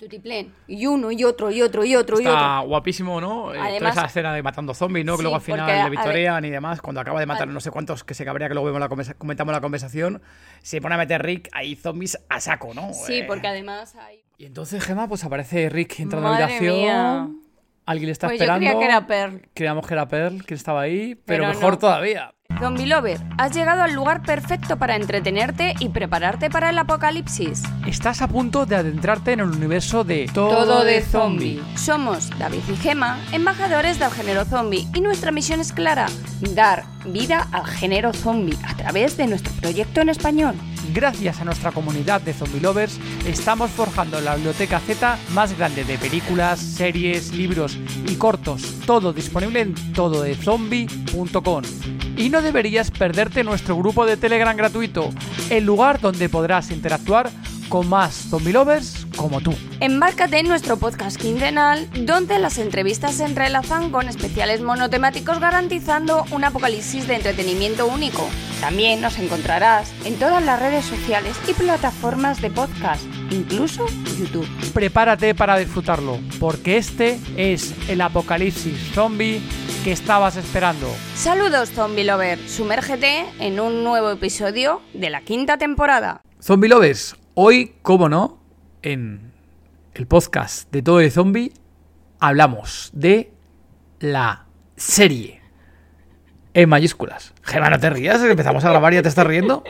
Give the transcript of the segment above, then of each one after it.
tutiplén. Y uno, y otro, y otro, y otro, y Está otro. guapísimo, ¿no? Eh, toda Además- esa escena de matando zombies, ¿no? Que Sí, luego al final le victorian y demás, cuando acaba de matar no sé cuántos que se cabrea, que luego vemos la conversa- comentamos la conversación, se pone a meter Rick ahí zombies a saco, ¿no? Sí, Eh, porque además hay... Y entonces, Gemma, pues aparece Rick entrando a la habitación. mía. Alguien le está Pues yo esperando. creía que era Pearl. Creíamos que era Pearl, que estaba ahí, pero, Pero mejor no. todavía. Zombie Lover, has llegado al lugar perfecto para entretenerte y prepararte para el apocalipsis. Estás a punto de adentrarte en el universo de Todo de zombie. Somos David y Gema, embajadores del género zombie, y nuestra misión es clara: dar vida al género zombie a través de nuestro proyecto en español. Gracias a nuestra comunidad de zombie lovers, estamos forjando la biblioteca Z más grande de películas, series, libros y cortos. Todo disponible en tododezombie.com. Y no deberías perderte nuestro grupo de Telegram gratuito, el lugar donde podrás interactuar con más zombie lovers como tú. Embárcate en nuestro podcast quincenal, donde las entrevistas se entrelazan con especiales monotemáticos garantizando un apocalipsis de entretenimiento único. También nos encontrarás en todas las redes sociales y plataformas de podcast, incluso YouTube. Prepárate para disfrutarlo, porque este es el apocalipsis zombie que estabas esperando. Saludos Zombie Lover, sumérgete en un nuevo episodio de la quinta temporada. Zombie Lovers, hoy, como no, en el podcast de Todo de Zombie, hablamos de la serie. En mayúsculas. Gema, no te rías, empezamos a grabar y ya te estás riendo.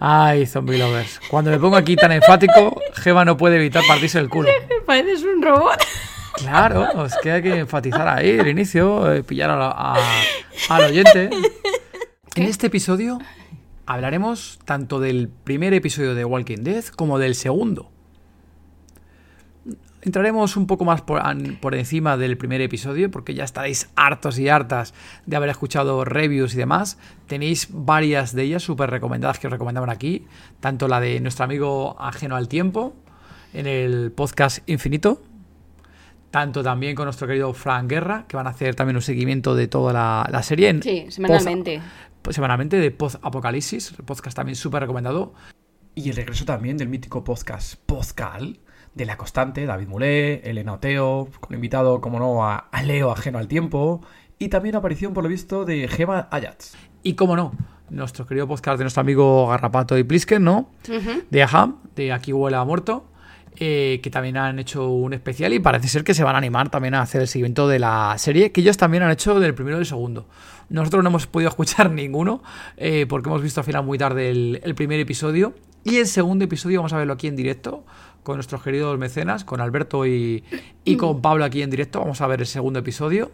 Ay, Zombie Lovers. Cuando me pongo aquí tan enfático, Gema no puede evitar partirse el culo. Pareces un robot. Claro, es que hay que enfatizar ahí el inicio, eh, pillar a la- a- al oyente. En este episodio hablaremos tanto del primer episodio de Walking Dead como del segundo. Entraremos un poco más por, encima del primer episodio porque ya estaréis hartos y hartas de haber escuchado reviews y demás. Tenéis varias de ellas súper recomendadas que os recomendaban aquí. Tanto la de nuestro amigo Ajeno al Tiempo en el podcast Infinito, tanto también con nuestro querido Frank Guerra, que van a hacer también un seguimiento de toda la, la serie. En Sí, semanalmente. post- semanalmente de Post Apocalipsis, podcast también súper recomendado. Y el regreso también del mítico podcast Postcal, de La Constante, David Mulé, Elena Oteo, con invitado, como no, a, a Leo Ajeno al Tiempo. Y también aparición, por lo visto, de Gema Ayats. Y como no, nuestro querido podcast de nuestro amigo Garrapato y Plisken, ¿no? De Aham, de Aquí huele a muerto, eh, que también han hecho un especial y parece ser que se van a animar también a hacer el seguimiento de la serie, que ellos también han hecho del primero y del segundo. Nosotros no hemos podido escuchar ninguno, eh, porque hemos visto al final muy tarde el, primer episodio. Y el segundo episodio vamos a verlo aquí en directo, con nuestros queridos mecenas, con Alberto y, y con Pablo aquí en directo. Vamos a ver el segundo episodio.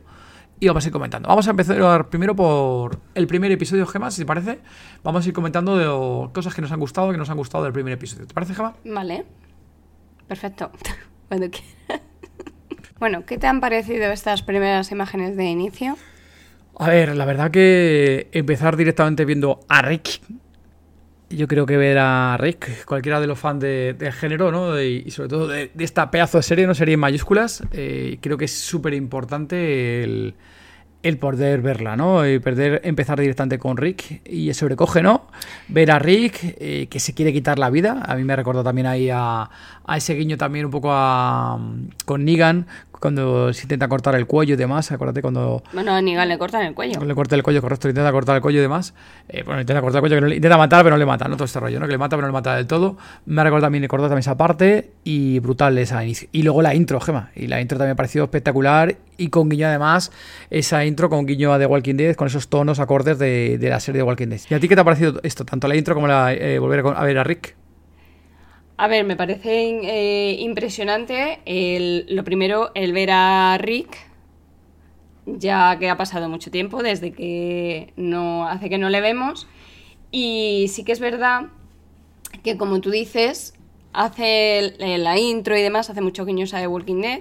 Y vamos a ir comentando. Vamos a empezar primero por el primer episodio, Gema, si te parece. Vamos a ir comentando de cosas que nos han gustado, que nos han gustado del primer episodio. ¿Te parece, Gema? Vale. Perfecto. Cuando quieras. Bueno, ¿qué te han parecido estas primeras imágenes de inicio? A ver, la verdad que empezar directamente viendo a Rick. Yo creo que ver a Rick, cualquiera de los fans de- del género, ¿no? Y, sobre todo de, de esta pedazo de serie, no serie en mayúsculas, eh, creo que es súper importante el, el poder verla, ¿no? Y perder, empezar directamente con Rick y sobrecoge, ¿no? Ver a Rick eh, que se quiere quitar la vida. A mí me recordó también ahí a, a ese guiño también un poco a, con Negan cuando se intenta cortar el cuello y demás. Acuérdate cuando Bueno, a Negan le cortan el cuello. le corta el cuello, correcto, intenta cortar el cuello y demás. Eh, bueno, intenta cortar el cuello, que no le- intenta matar, pero no le mata, ¿no? Todo este rollo, ¿no? Que le mata, pero no le mata del todo. Me ha recordado también, cortó también esa parte y brutal esa inicio. Y luego la intro, Gema. Y la intro también me ha parecido espectacular y con guiño además, esa intro con guiño a The Walking Dead, con esos tonos acordes de, de la serie de Walking Dead. ¿Y a ti qué te ha parecido esto? Tanto la intro como la eh, volver a ver a Rick. A ver, me parece eh, impresionante el, lo primero, el ver a Rick, ya que ha pasado mucho tiempo desde que no hace que no le vemos. Y sí que es verdad que, como tú dices, hace la intro y demás, hace mucho guiños a The Walking Dead.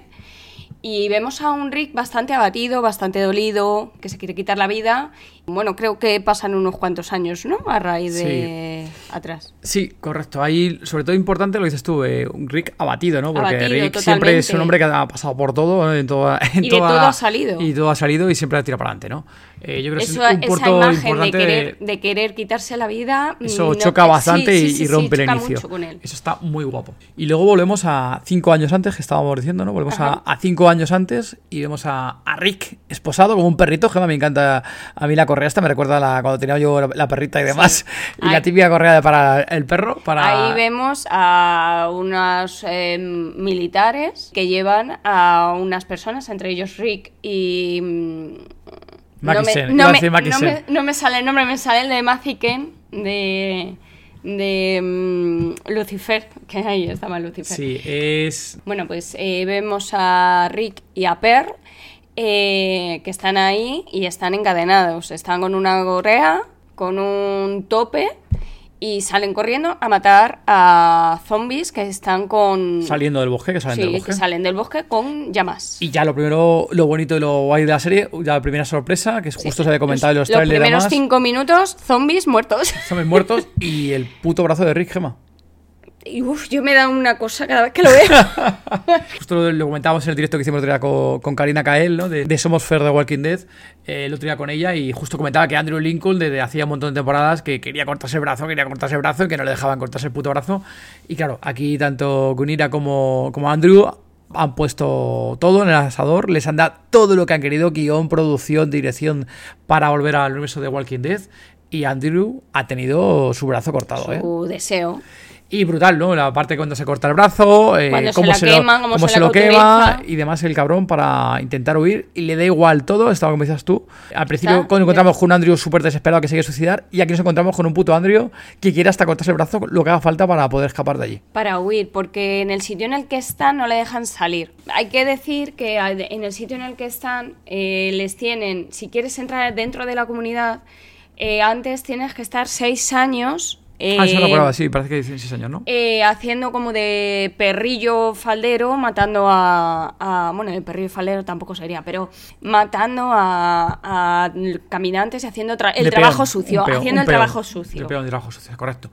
Y vemos a un Rick bastante abatido, bastante dolido, que se quiere quitar la vida. Bueno, creo que pasan unos cuantos años, ¿no? A raíz de atrás. Sí, correcto. Ahí, sobre todo importante lo que dices tú, eh, Rick abatido, ¿no? Porque Abatido, Rick siempre es un totalmente. hombre que ha pasado por todo, en toda, en Y de toda- todo ha salido. Y todo ha salido y siempre ha tirado para adelante, ¿no? Eh, yo creo que Eso, es un esa punto imagen de importante. querer, de querer quitarse la vida. Eso mm, no- choca sí, bastante sí, y, sí, y sí, rompe el inicio. con él. Eso está muy guapo. Y luego volvemos a cinco años antes, que estábamos diciendo, ¿no? Volvemos a, a cinco años antes y vemos a, a Rick esposado como un perrito. Gema, me encanta a mí la correa esta, me recuerda a la, cuando tenía yo la, la perrita y demás. Y la típica correa para el perro. Para... Ahí vemos a unos eh, militares que llevan a unas personas, entre ellos Rick y. mm, no, iba a me, no, me, no me sale el nombre, me sale el de Maziken de. de mm, Lucifer, que ahí estaba Lucifer. Sí, es... Bueno, pues eh, vemos a Rick y a Per eh, que están ahí y están encadenados. Están con una gorrea, con un tope y salen corriendo a matar a zombies que están con... Saliendo del bosque, que salen Sí, del que bosque. salen del bosque con llamas. Y ya lo primero, lo bonito y lo guay de la serie, ya la primera sorpresa, que justo se había comentado en los, Los trailers y primeros cinco minutos, zombies muertos. zombies muertos y el puto brazo de Rick Gema. Y uf, yo me da una cosa cada vez que lo veo. Justo lo, comentábamos en el directo que hicimos el otro día con, con Karina Kael, ¿no? De, de Somos Fair de Walking Dead, eh, el otro día con ella, y justo comentaba que Andrew Lincoln desde hacía un montón de temporadas que quería cortarse el brazo, quería cortarse el brazo y que no le dejaban cortarse el puto brazo. Y claro, aquí tanto Gunira como, como Andrew han puesto todo en el asador, les han dado todo lo que han querido, guion, producción, dirección, para volver al universo de Walking Dead. Y Andrew ha tenido su brazo cortado, ¿eh? Su deseo. Y brutal, ¿no? La parte cuando se corta el brazo, eh, cómo se, lo, cómo cómo se lo quema y demás el cabrón para intentar huir. Y le da igual todo, estaba como dices tú. Al principio Está cuando encontramos con un Andrew súper desesperado que se quiere suicidar y aquí nos encontramos con un puto Andrew que quiere hasta cortarse el brazo lo que haga falta para poder escapar de allí. para huir, porque en el sitio en el que están no le dejan salir. Hay que decir que en el sitio en el que están eh, les tienen, si quieres entrar dentro de la comunidad, eh, antes tienes que estar seis años. Eh, ah, eso lo acordaba, sí, parece que dicen 6 años, ¿no? eh, haciendo como de perrillo faldero, matando a, a- Bueno, el perrillo faldero tampoco sería, pero matando a, a caminantes y haciendo tra- el De trabajo peón, sucio, peón, haciendo el peón. trabajo sucio. De peón de trabajo sucio, correcto.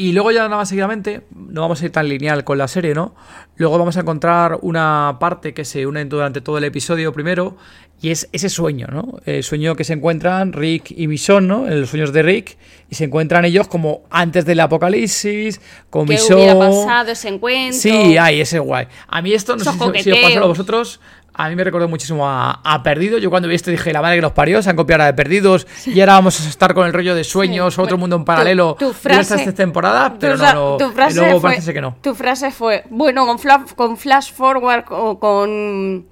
Y luego ya nada más seguidamente, no vamos a ir tan lineal con la serie, ¿no? Luego vamos a encontrar una parte que se une durante todo el episodio primero, y es ese sueño, ¿no? El sueño que se encuentran Rick y Michonne, ¿no? En los sueños de Rick, y se encuentran ellos como antes del apocalipsis, con ¿Qué Michonne. hubiera pasado ese encuentro? Sí, ay, ese guay. A mí esto, no sé si, si os pasó a vosotros, a mí me recordó muchísimo a, a Perdido. Yo cuando vi esto dije, la madre que los parió, se han copiado de Perdidos y ahora vamos a estar con el rollo de sueños, Sí. otro Bueno, mundo en tu- paralelo tu durante frase- esta temporada, Tu pero fra- no, no- tu frase luego fue, parece que no. Tu frase fue, bueno, con, fla- con flash forward o con...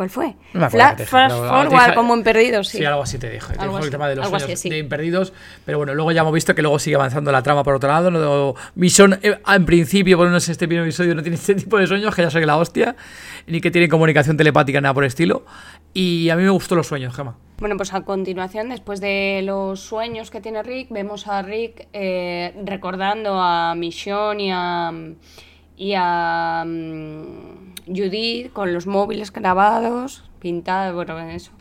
¿Cuál fue? No me acuerdo flash forward como en Perdidos, sí. Sí, algo así te dije. Te dijo el tema de los sueños así, sí. de imperdidos. Pero bueno, luego ya hemos visto que luego sigue avanzando la trama por otro lado. No, Mission, eh, en principio, por menos este primer episodio, no tiene este tipo de sueños, que ya soy la hostia. Ni que tiene comunicación telepática, nada por el estilo. Y a mí me gustó los sueños, Gema. Bueno, pues a continuación, después de los sueños que tiene Rick, vemos a Rick eh, recordando a Michonne y a, y a mm, Judith con los móviles grabados, pintados, bueno, eso,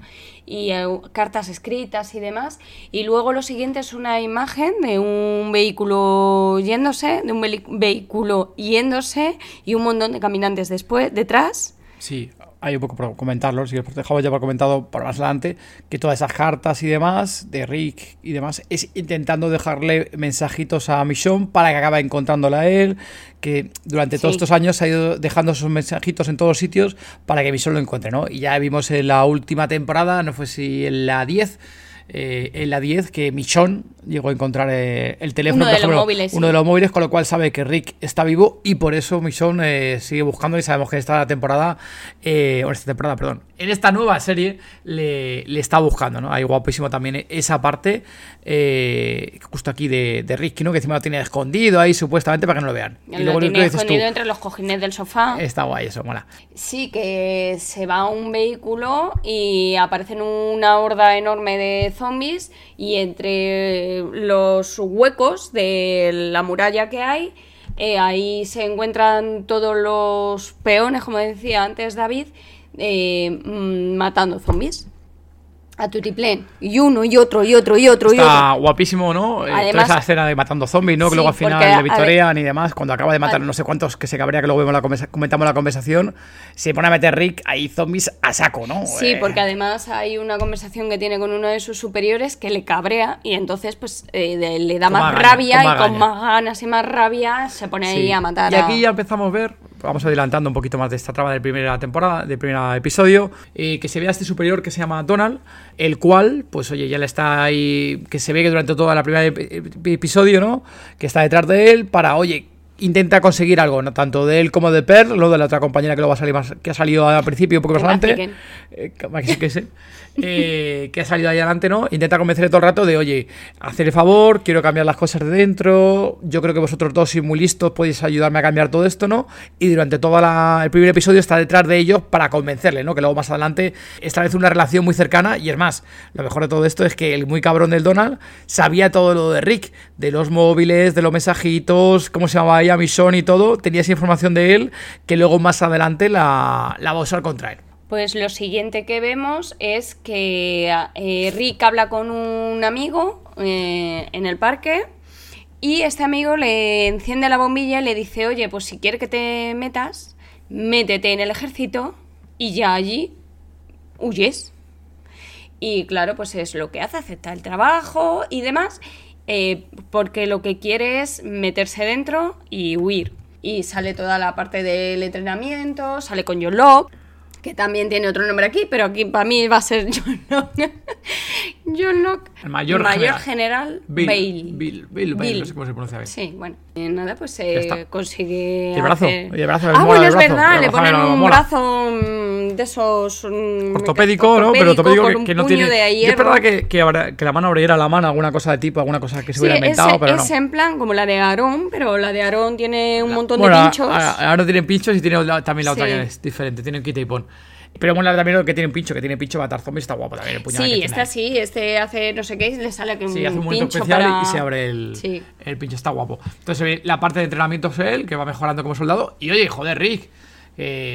y eh, cartas escritas y demás. Y luego lo siguiente es una imagen de un vehículo yéndose, de un vehículo yéndose y un montón de caminantes después, detrás. Sí, hay un poco por comentarlo, si os dejamos ya por comentado para más adelante, que todas esas cartas y demás, de Rick y demás, es intentando dejarle mensajitos a Michonne para que acabe encontrándola a él, que durante todos estos años ha ido dejando esos mensajitos en todos sitios para que Michonne lo encuentre, ¿no? Y ya vimos en la última temporada, no fue si en la 10, eh, en la 10 que Michonne llegó a encontrar eh, el teléfono, Uno de los móviles, uno sí. de los móviles, con lo cual sabe que Rick está vivo y por eso Michonne eh, sigue buscando y sabemos que esta temporada, eh, o esta temporada, perdón, en esta nueva serie le, le está buscando, ¿no? Hay guapísimo también esa parte, eh, justo aquí de, de Rick, ¿no? Que encima lo tiene escondido ahí supuestamente para que no lo vean. lo luego tiene dices tú, escondido entre los cojines del sofá. está guay eso, mola. Sí, que se va a un vehículo y aparecen una horda enorme de zombies y entre los huecos de la muralla que hay, eh, ahí se encuentran todos los peones, como decía antes David, eh, mm, matando zombies. A tutiplén. Y uno, y otro, y otro, y otro, y Está otro. guapísimo, ¿no? Eh, Además- toda esa escena de matando zombies, ¿no? Que Sí, luego al final le victorian y demás, cuando acaba de matar no sé cuántos que se cabrea, que luego vemos la comentamos la conversación, se pone a meter Rick ahí zombies a saco, ¿no? Sí, Eh, porque además hay una conversación que tiene con uno de sus superiores que le cabrea y entonces pues eh, de- le da Con más, rabia con más y con más ganas y más rabia se pone ahí a matar Y a- aquí ya empezamos a ver, vamos adelantando un poquito más de esta trama de primera temporada, del primer episodio, eh, que se ve a este superior que se llama Donald, el cual, pues oye, ya le está ahí, que se ve que durante toda la primera ep- ep- episodio, ¿no? Que está detrás de él para, oye, intenta conseguir algo, ¿no? tanto de él como de Pearl, lo de la otra compañera que luego va a salir más, que ha salido al principio un poco más adelante, eh, que- que eh, que ha salido ahí adelante, ¿no? Intenta convencerle todo el rato de, oye, hacer favor, quiero cambiar las cosas de dentro, yo creo que vosotros dos sois muy listos, podéis ayudarme a cambiar todo esto, ¿no? Y durante todo el primer episodio está detrás de ellos para convencerle, ¿no? Que luego más adelante establece una relación muy cercana y es más, lo mejor de todo esto es que el muy cabrón del Donald sabía todo lo de Rick, de los móviles, de los mensajitos, cómo se llamaba ella, Mission y todo, tenía esa información de él que luego más adelante la, la va a usar contra él. Pues lo siguiente que vemos es que eh, Rick habla con un amigo eh, en el parque y este amigo le enciende la bombilla y le dice, oye, pues si quieres que te metas, métete en el ejército y ya allí huyes. Y claro, pues es lo que hace, acepta el trabajo y demás, eh, porque lo que quiere es meterse dentro y huir. Y sale toda la parte del entrenamiento, sale con John que también tiene otro nombre aquí, pero aquí para mí va a ser John Locke. John Locke, El mayor general, general. Bill, Bill, Bill, Bill, Bill, no sé cómo se pronuncia bien. Sí, bueno. Y nada, pues eh, está. consigue. El brazo, hacer- el brazo, ah, bueno, es verdad, le ponen no, un mola. brazo mm, de esos. mm, Ortopédico, ¿no? Pero ortopédico que, que no tiene. de hierro. esperaba que, que, habrá- que la mano abriera la mano, alguna cosa de tipo, alguna cosa que se Sí, hubiera inventado, es, pero no. es en plan como la de Aarón, pero la de Aarón tiene un montón Bueno, de pinchos. ahora tienen pinchos y tiene la- también la otra Sí. que es diferente, tiene un quita y pon. Pero bueno, también lo que tiene un pincho, que tiene pincho matar zombies, está guapo también el puñal que sí, este así, este hace no sé qué y le sale un Sí, hace un momento pincho especial para... y se abre el, Sí. el pincho, está guapo. Entonces la parte de entrenamiento es él, que va mejorando como soldado. Y oye, joder, Rick,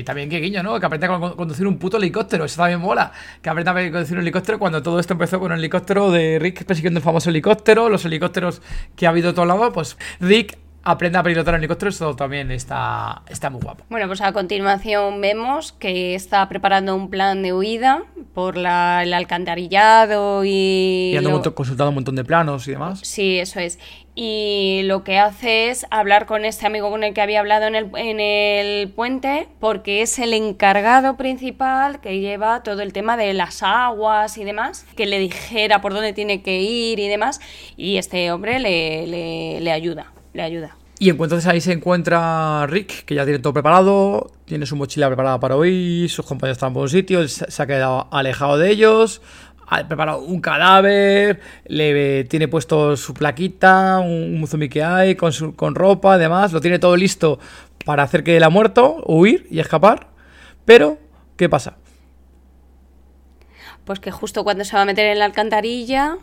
también qué guiño, ¿no? Que aprende a con- conducir un puto helicóptero, eso también mola. Que aprende a conducir un helicóptero cuando todo esto empezó con el helicóptero de Rick persiguiendo el famoso helicóptero, los helicópteros que ha habido a todos lados, pues Rick aprende a pilotar un helicóptero, eso también está, está muy guapo. Bueno, pues a continuación vemos que está preparando un plan de huida por la- el alcantarillado y... Y ando lo- un montón- consultando un montón de planos y demás. Sí, eso es. Y lo que hace es hablar con este amigo con el que había hablado en el, en el puente, porque es el encargado principal que lleva todo el tema de las aguas y demás, que le dijera por dónde tiene que ir y demás, y este hombre le, le, le ayuda, le ayuda. Y entonces ahí se encuentra Rick, que ya tiene todo preparado, tiene su mochila preparada para hoy, sus compañeros están por un sitio, él se se ha quedado alejado de ellos, ha preparado un cadáver, le tiene puesto su plaquita, un, un zombie que hay, con, su, con ropa, además, lo tiene todo listo para hacer que él ha muerto, huir y escapar. Pero, ¿qué pasa? Pues que justo cuando se va a meter en la alcantarilla,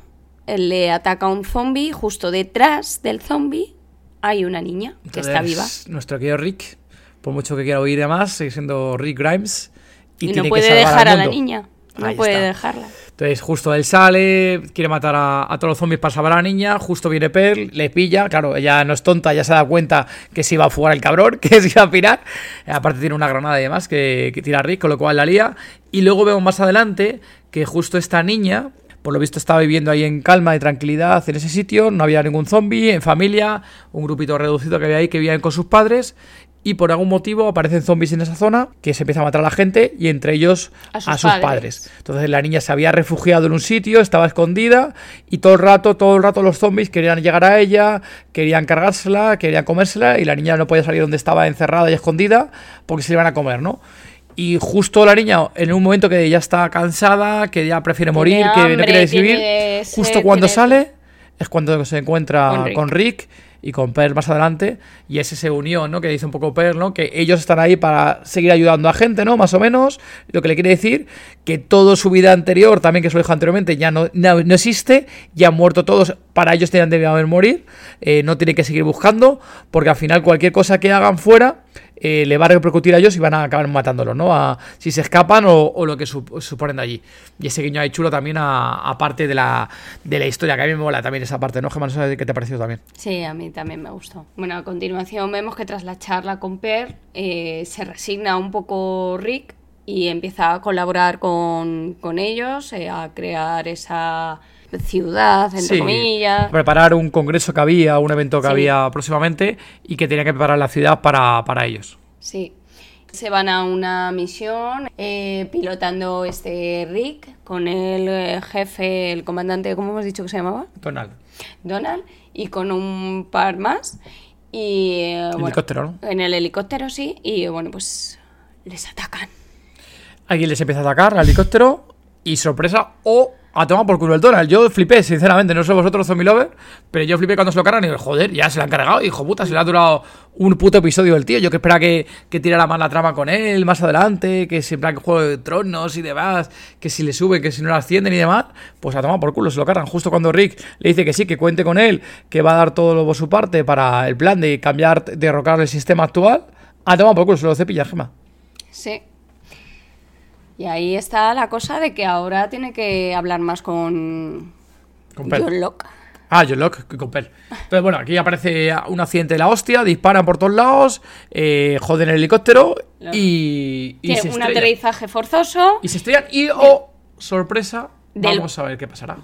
él le ataca a un zombie, justo detrás del zombie hay una niña que está viva. Nuestro querido Rick, por mucho que quiera huir y demás, sigue siendo Rick Grimes. Y, Y, no tiene puede dejar a la niña. No Ahí puede está. dejarla. Entonces, justo él sale, quiere matar a, a todos los zombies para salvar a la niña. Justo viene Pearl, le pilla. Claro, ella no es tonta, ya se da cuenta que se iba a fugar el cabrón, que se iba a pirar. Aparte, tiene una granada y demás que, que tira a Rick, con lo cual la lía. Y luego vemos más adelante que justo esta niña, por lo visto, estaba viviendo ahí en calma y tranquilidad en ese sitio. No había ningún zombie, en familia, un grupito reducido que había ahí que vivían con sus padres. Y por algún motivo aparecen zombies en esa zona que se empieza a matar a la gente y entre ellos A a sus padres. padres. Entonces la niña se había refugiado en un sitio, estaba escondida y todo el rato, todo el rato los zombies querían llegar a ella, querían cargársela, querían comérsela y la niña no podía salir donde estaba encerrada y escondida porque se iban a comer, ¿no? Y justo la niña, en un momento que ya está cansada, que ya prefiere morir, Tiene que no quiere vivir, tiene justo cuando tiene- sale es cuando se encuentra Con con Rick. Y con Pearl más adelante, y es esa unión, ¿no? Que dice un poco Pearl, ¿no? Que ellos están ahí para seguir ayudando a gente, ¿no? Más o menos, lo que le quiere decir que toda su vida anterior, también que se lo dijo anteriormente, ya no, no, no existe, ya han muerto todos, para ellos tenían de haber morir, eh, no tienen que seguir buscando, porque al final cualquier cosa que hagan fuera eh, le va a repercutir a ellos y van a acabar matándolos, ¿no? A, si se escapan o, lo que suponen de allí. Y ese guiño ahí chulo también, aparte de la, de la historia, que a mí me mola también esa parte, ¿no, Gemma? No sé qué te ha parecido también. Sí, a mí también me gustó. Bueno, a continuación vemos que tras la charla con Per eh, se resigna un poco Rick y empieza a colaborar con, ellos, eh, a crear esa ciudad, entre comillas. Preparar un congreso que había, un evento que había próximamente y que tenía que preparar la ciudad para, ellos. Sí. Se van a una misión eh, pilotando este Rick con el eh, jefe, el comandante, ¿cómo hemos dicho que se llamaba? Donald. Donald y con un par más. Y, helicóptero, ¿no? En el helicóptero, sí. Y bueno, pues les atacan. Alguien les empieza a atacar al helicóptero y sorpresa, o a tomar por culo el Donald. Yo flipé, sinceramente, no sé vosotros zombie lover, pero yo flipé cuando se lo cargan y digo, joder, ya se lo han cargado, hijo puta, se le ha durado un puto episodio el tío. Yo que espera que, que tirara más la trama con él más adelante, que siempre que Juego de Tronos y demás, que si le sube, que si no lo ascienden y demás, pues a tomar por culo, se lo cargan. Justo cuando Rick le dice que sí, que cuente con él, que va a dar todo lo por su parte para el plan de cambiar, derrocar el sistema actual, a tomar por culo, se lo cepilla, Gema. Sí, y ahí está la cosa de que ahora tiene que hablar más con, con John Locke. Ah, John Locke con Pell. Entonces, bueno, aquí aparece un accidente de la hostia, disparan por todos lados, eh, joden el helicóptero y, y se un aterrizaje forzoso. Y se estrellan y, oh, sorpresa, vamos a ver qué pasará.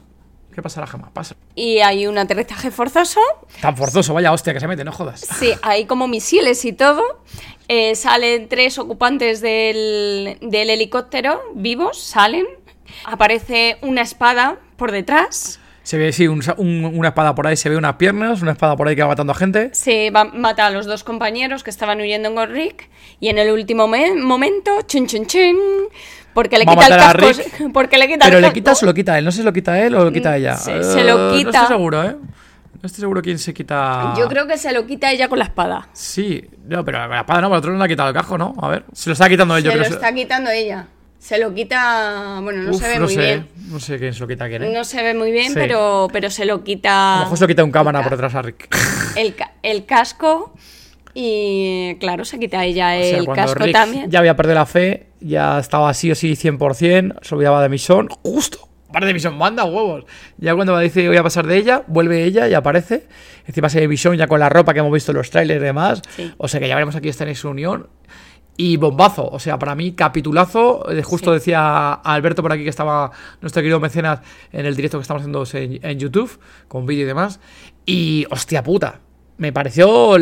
¿Qué pasará jamás? Pasa. Y hay un aterrizaje forzoso. Tan forzoso, vaya hostia que se mete, no jodas. Sí, hay como misiles y todo. Eh, salen tres ocupantes del, helicóptero vivos, salen. Aparece una espada por detrás. Se ve, sí, una espada por ahí, se ve unas piernas, una espada por ahí que va matando a gente. Sí, va, mata a los dos compañeros que estaban huyendo con Rick. Y en el último momento, chun chun chun, porque le quita el casco. Porque le quita Pero le quita o se lo quita él. No sé si lo quita él o lo quita ella. se lo quita. No estoy seguro, ¿eh? No estoy seguro quién se quita. Yo creo que se lo quita ella con la espada. Sí, no, pero la espada no, pero el otro no le ha quitado el casco, ¿no? A ver, se lo está quitando él, se lo está quitando ella. Se lo quita. Bueno, no se ve muy bien. No sé quién se lo quita quién. ¿eh? No se ve muy bien, pero, pero se lo quita. A lo mejor se lo quita un cámara por detrás a Rick. El, el casco. Y claro, se quita ella el casco también. Ya había perdido la fe, ya estaba así o sí 100%, se olvidaba de Mission, justo Parte de Vision, manda huevos. Ya cuando dice voy a pasar de ella, vuelve ella y aparece. Encima se ve Vision ya con la ropa que hemos visto en los trailers y demás. O sea que ya veremos aquí esta en su unión. Y bombazo, o sea, para mí capitulazo. Eh, justo decía Alberto por aquí que estaba nuestro querido mecenas en el directo que estamos haciendo en, YouTube, con vídeo y demás. Y hostia puta, me pareció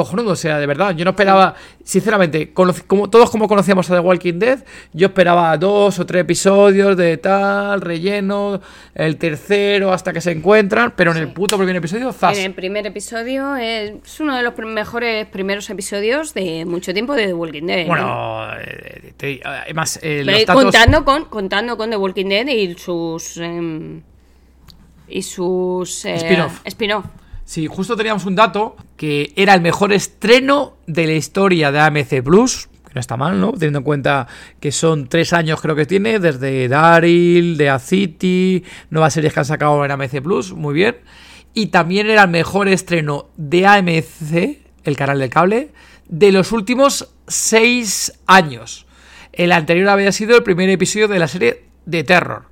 cojonudo. O sea, de verdad, yo no esperaba, sinceramente, como, todos como conocíamos a The Walking Dead, yo esperaba dos o tres episodios de tal, relleno, el tercero hasta que se encuentran, pero en el puto primer episodio, zas. En el primer episodio es uno de los mejores primeros episodios de mucho tiempo de The Walking Dead. Bueno, eh, además, eh, contando, con, contando con The Walking Dead y sus... Em, y sus eh, spin-off. Sí, justo teníamos un dato que era el mejor estreno de la historia de AMC Plus. Que no está mal, ¿no? Teniendo en cuenta que son tres años, creo que tiene, desde Daryl, de City, nuevas series que han sacado en AMC Plus, muy bien. Y también era el mejor estreno de AMC, el canal del cable, de los últimos seis años. El anterior había sido el primer episodio de la serie de Terror.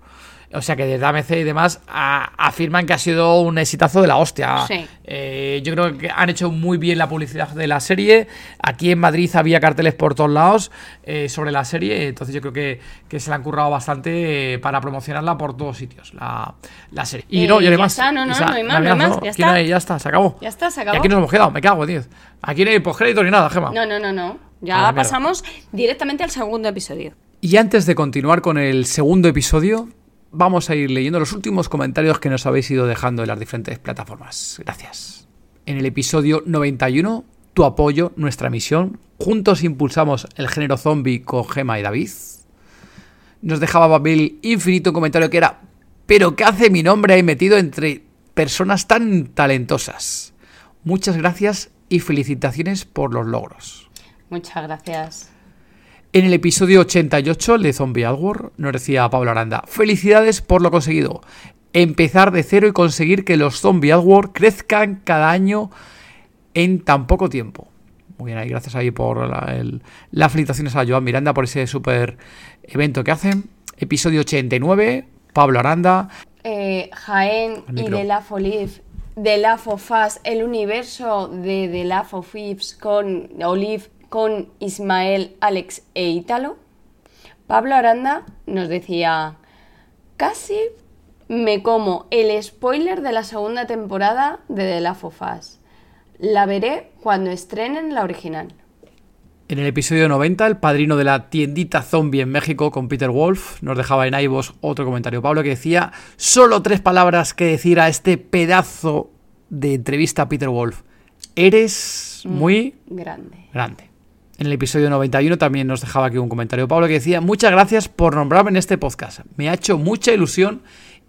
O sea que desde AMC y demás afirman que ha sido un exitazo de la hostia. Eh, yo creo que han hecho muy bien la publicidad de la serie. Aquí en Madrid había carteles por todos lados eh, sobre la serie. Entonces yo creo que, se la han currado bastante eh, para promocionarla por todos sitios, la, serie. Y no, y además. Ya está, no, no, no hay más, no hay más. Ya, está. ya está, se acabó. Ya está, se acabó. Y aquí nos hemos quedado, me cago, tío. Aquí no hay postcrédito ni nada, Gema. No, no, no, no. Ya pasamos directamente al segundo episodio. Y antes de continuar con el segundo episodio, vamos a ir leyendo los últimos comentarios que nos habéis ido dejando en las diferentes plataformas. Gracias. En el episodio 91, tu apoyo, nuestra misión. Juntos impulsamos el género zombie con Gema y David. Nos dejaba Babel infinito un comentario que era, pero ¿qué hace mi nombre ahí metido entre personas tan talentosas? Muchas gracias y felicitaciones por los logros. Muchas gracias. En el episodio 88 de Zombie War nos decía Pablo Aranda, felicidades por lo conseguido. Empezar de cero y conseguir que los Zombie War crezcan cada año en tan poco tiempo. Muy bien, ahí gracias ahí por la, el, las felicitaciones a Joan Miranda por ese super evento que hacen. Episodio 89, Pablo Aranda. Eh, Jaén y of Live, The Last of Us, el universo de The Last of Us con Olive, con Ismael, Alex e Ítalo. Pablo Aranda nos decía, casi me como el spoiler de la segunda temporada de The Last of Us. La veré cuando estrenen la original. En el episodio 90, el padrino de la tiendita zombie en México con Peter Wolf nos dejaba en iVoox otro comentario. Pablo que decía, solo tres palabras que decir a este pedazo de entrevista a Peter Wolf. Eres muy Grande. grande. En el episodio 91 también nos dejaba aquí un comentario Pablo que decía, muchas gracias por nombrarme en este podcast. Me ha hecho mucha ilusión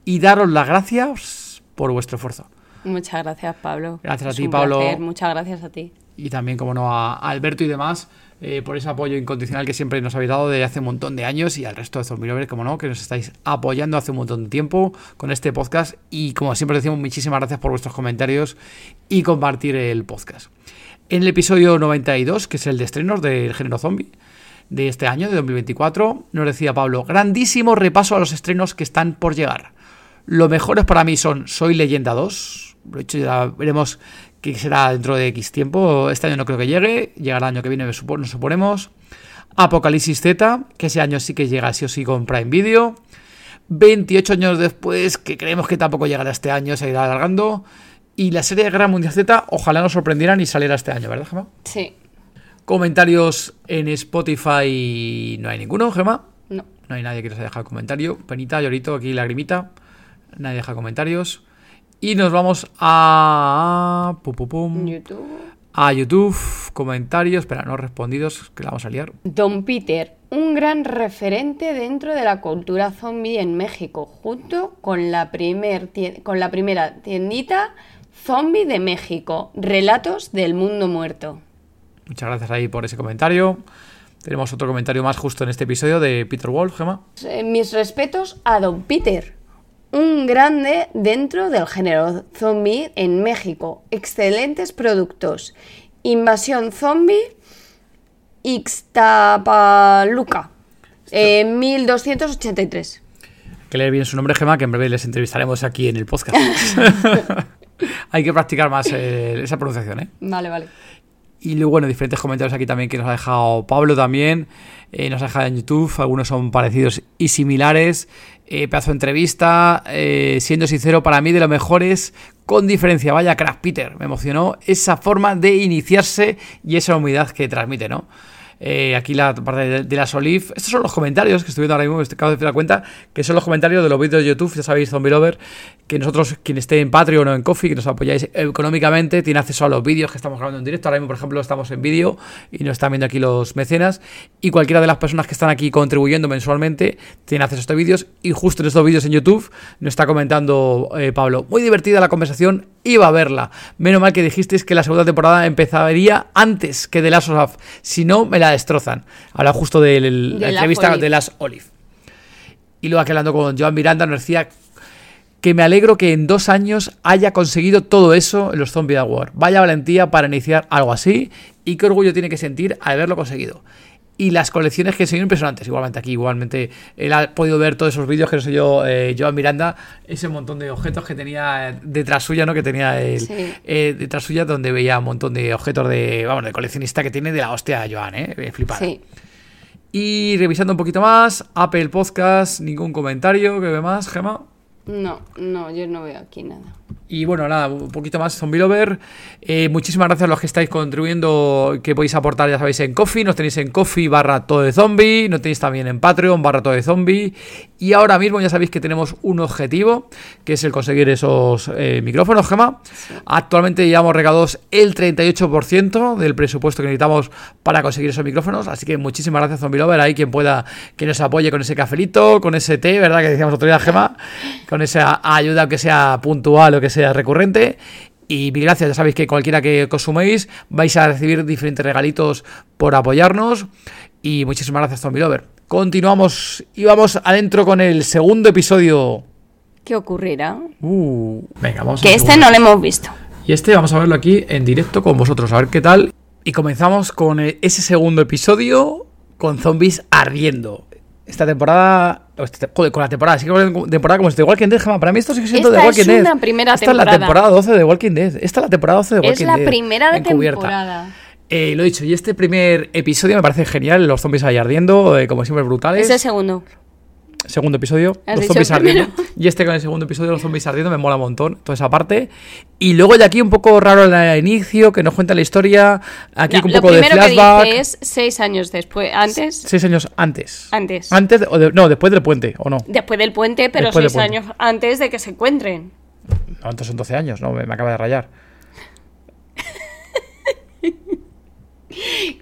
y daros las gracias por vuestro esfuerzo. Muchas gracias, Pablo. Gracias a ti, Pablo. placer, Muchas gracias a ti. y también, como no, a Alberto y demás, eh, por ese apoyo incondicional que siempre nos habéis dado desde hace un montón de años y al resto de Zombie Lovers, como no, que nos estáis apoyando hace un montón de tiempo con este podcast y como siempre decimos, muchísimas gracias por vuestros comentarios y compartir el podcast. En el episodio 92, que es el de estrenos del género zombie de este año, de 2024, nos decía Pablo, grandísimo repaso a los estrenos que están por llegar. Los mejores para mí son Soy Leyenda 2. Lo hecho, ya veremos qué será dentro de X tiempo. Este año no creo que llegue. Llegará el año que viene, nos suponemos. Apocalipsis Z, que ese año sí que llega sí o sí con Prime Video. 28 años después, que creemos que tampoco llegará este año, se irá alargando. Y la serie de Guerra Mundial Z, ojalá nos sorprendieran y saliera este año, ¿verdad, Gemma? Sí. Comentarios en Spotify no hay ninguno, Gemma. No. No hay nadie que nos haya dejado comentario. Penita, llorito, aquí lagrimita. Nadie deja comentarios. Y nos vamos a. pum, pum, pum, YouTube. a YouTube. Comentarios. Espera, no respondidos, que la vamos a liar. Don Peter, un gran referente dentro de la cultura zombie en México, junto con la, primer con la primera tiendita zombie de México, Relatos del Mundo Muerto. Muchas gracias ahí por ese comentario. Tenemos otro comentario más justo en este episodio de Peter Wolf, Gemma. Eh, Mis respetos a Don Peter, un grande dentro del género zombie en México. Excelentes productos. Invasión zombie, Ixtapaluca, eh, 1283. Que leer bien su nombre, Gemma, que en breve les entrevistaremos aquí en el podcast. Hay que practicar más eh, esa pronunciación, ¿eh? Vale, vale. Y luego, bueno, diferentes comentarios aquí también que nos ha dejado Pablo también. eh, nos ha dejado en YouTube. Algunos son parecidos y similares. Eh, pedazo de entrevista. eh, siendo sincero, para mí de los mejores. Con diferencia. Vaya crack, Peter. Me emocionó esa forma de iniciarse y esa humildad que transmite, ¿no? Eh, aquí la parte de, de las Olive. Estos son los comentarios que estoy viendo ahora mismo, acabo de dar cuenta, que son los comentarios de los vídeos de YouTube, ya sabéis, Zombie Lover, que nosotros, quien esté en Patreon o en Coffee, que nos apoyáis económicamente, tiene acceso a los vídeos que estamos grabando en directo. Ahora mismo, por ejemplo, estamos en vídeo y nos están viendo aquí los mecenas. Y cualquiera de las personas que están aquí contribuyendo mensualmente tiene acceso a estos vídeos. Y justo en estos vídeos en YouTube nos está comentando eh, Pablo, muy divertida la conversación, iba a verla. Menos mal que dijisteis que la segunda temporada empezaría antes que The Last of. Si no, me la destrozan. Habla justo de, De la entrevista de las Olive. Y luego aquí hablando con Joan Miranda nos decía que me alegro que en dos años haya conseguido todo eso en los Zombie Award. Vaya valentía para iniciar algo así y qué orgullo tiene que sentir al haberlo conseguido. Y las colecciones que son impresionantes, igualmente aquí, igualmente él ha podido ver todos esos vídeos que no sé yo, eh, Joan Miranda, ese montón de objetos que tenía eh, detrás suya, ¿no? Que tenía él, Sí. eh, detrás suya, donde veía un montón de objetos de, vamos, de coleccionista que tiene de la hostia Joan, ¿eh? Eh, Flipada. Sí. Y revisando un poquito más, Apple Podcast, ningún comentario, ¿qué ve más, Gema? No, no, yo no veo aquí nada. Y bueno, nada, un poquito más Zombie Lover. Eh, muchísimas gracias a los que estáis contribuyendo, que podéis aportar, ya sabéis, en Coffee. Nos tenéis en Coffee barra todo de zombie. Nos tenéis también en Patreon barra todo de zombie. Y ahora mismo ya sabéis que tenemos un objetivo, que es el conseguir esos eh, micrófonos, Gema. Actualmente llevamos regados el 38% del presupuesto que necesitamos para conseguir esos micrófonos. Así que muchísimas gracias, Zombie Lover. Hay quien pueda que nos apoye con ese cafelito, con ese té, ¿verdad? Que decíamos otro día, Gema. Con esa ayuda, aunque sea puntual o que sea recurrente. Y mil gracias, ya sabéis que cualquiera que consuméis vais a recibir diferentes regalitos por apoyarnos. Y muchísimas gracias, Zombie Lover. Continuamos y vamos adentro con el segundo episodio. ¿Qué ocurrirá? Uh, venga, vamos Que este no lo hemos visto. Y este vamos a verlo aquí en directo con vosotros, a ver qué tal. Y comenzamos con ese segundo episodio con zombies ardiendo. Esta temporada. este- Joder, con la temporada. Sí que con la temporada como es The Walking Dead, Gemma. Para mí esto sigue siendo Esta The es Walking Dead. una primera Esta es la temporada. temporada 12 de Walking Dead. Esta es la temporada 12 de Walking Es la Dead. primera encubierta. temporada. Eh, lo dicho, y este primer episodio me parece genial. Los zombies ahí ardiendo, eh, como siempre, brutales. Es el segundo. Segundo episodio, los zombies ardiendo. primero. Y este con el segundo episodio, los zombies ardiendo, me mola un montón. Toda esa parte. Y luego de aquí un poco raro el inicio, que nos cuenta la historia. Aquí No, con un lo poco de primero flashback. que dice es seis años después. Antes, Seis años antes. Antes. Antes, o de- no, después del puente, ¿o no? después del puente, pero Después seis puente. años antes de que se encuentren. No, entonces son 12 años, no, me, me acaba de rayar.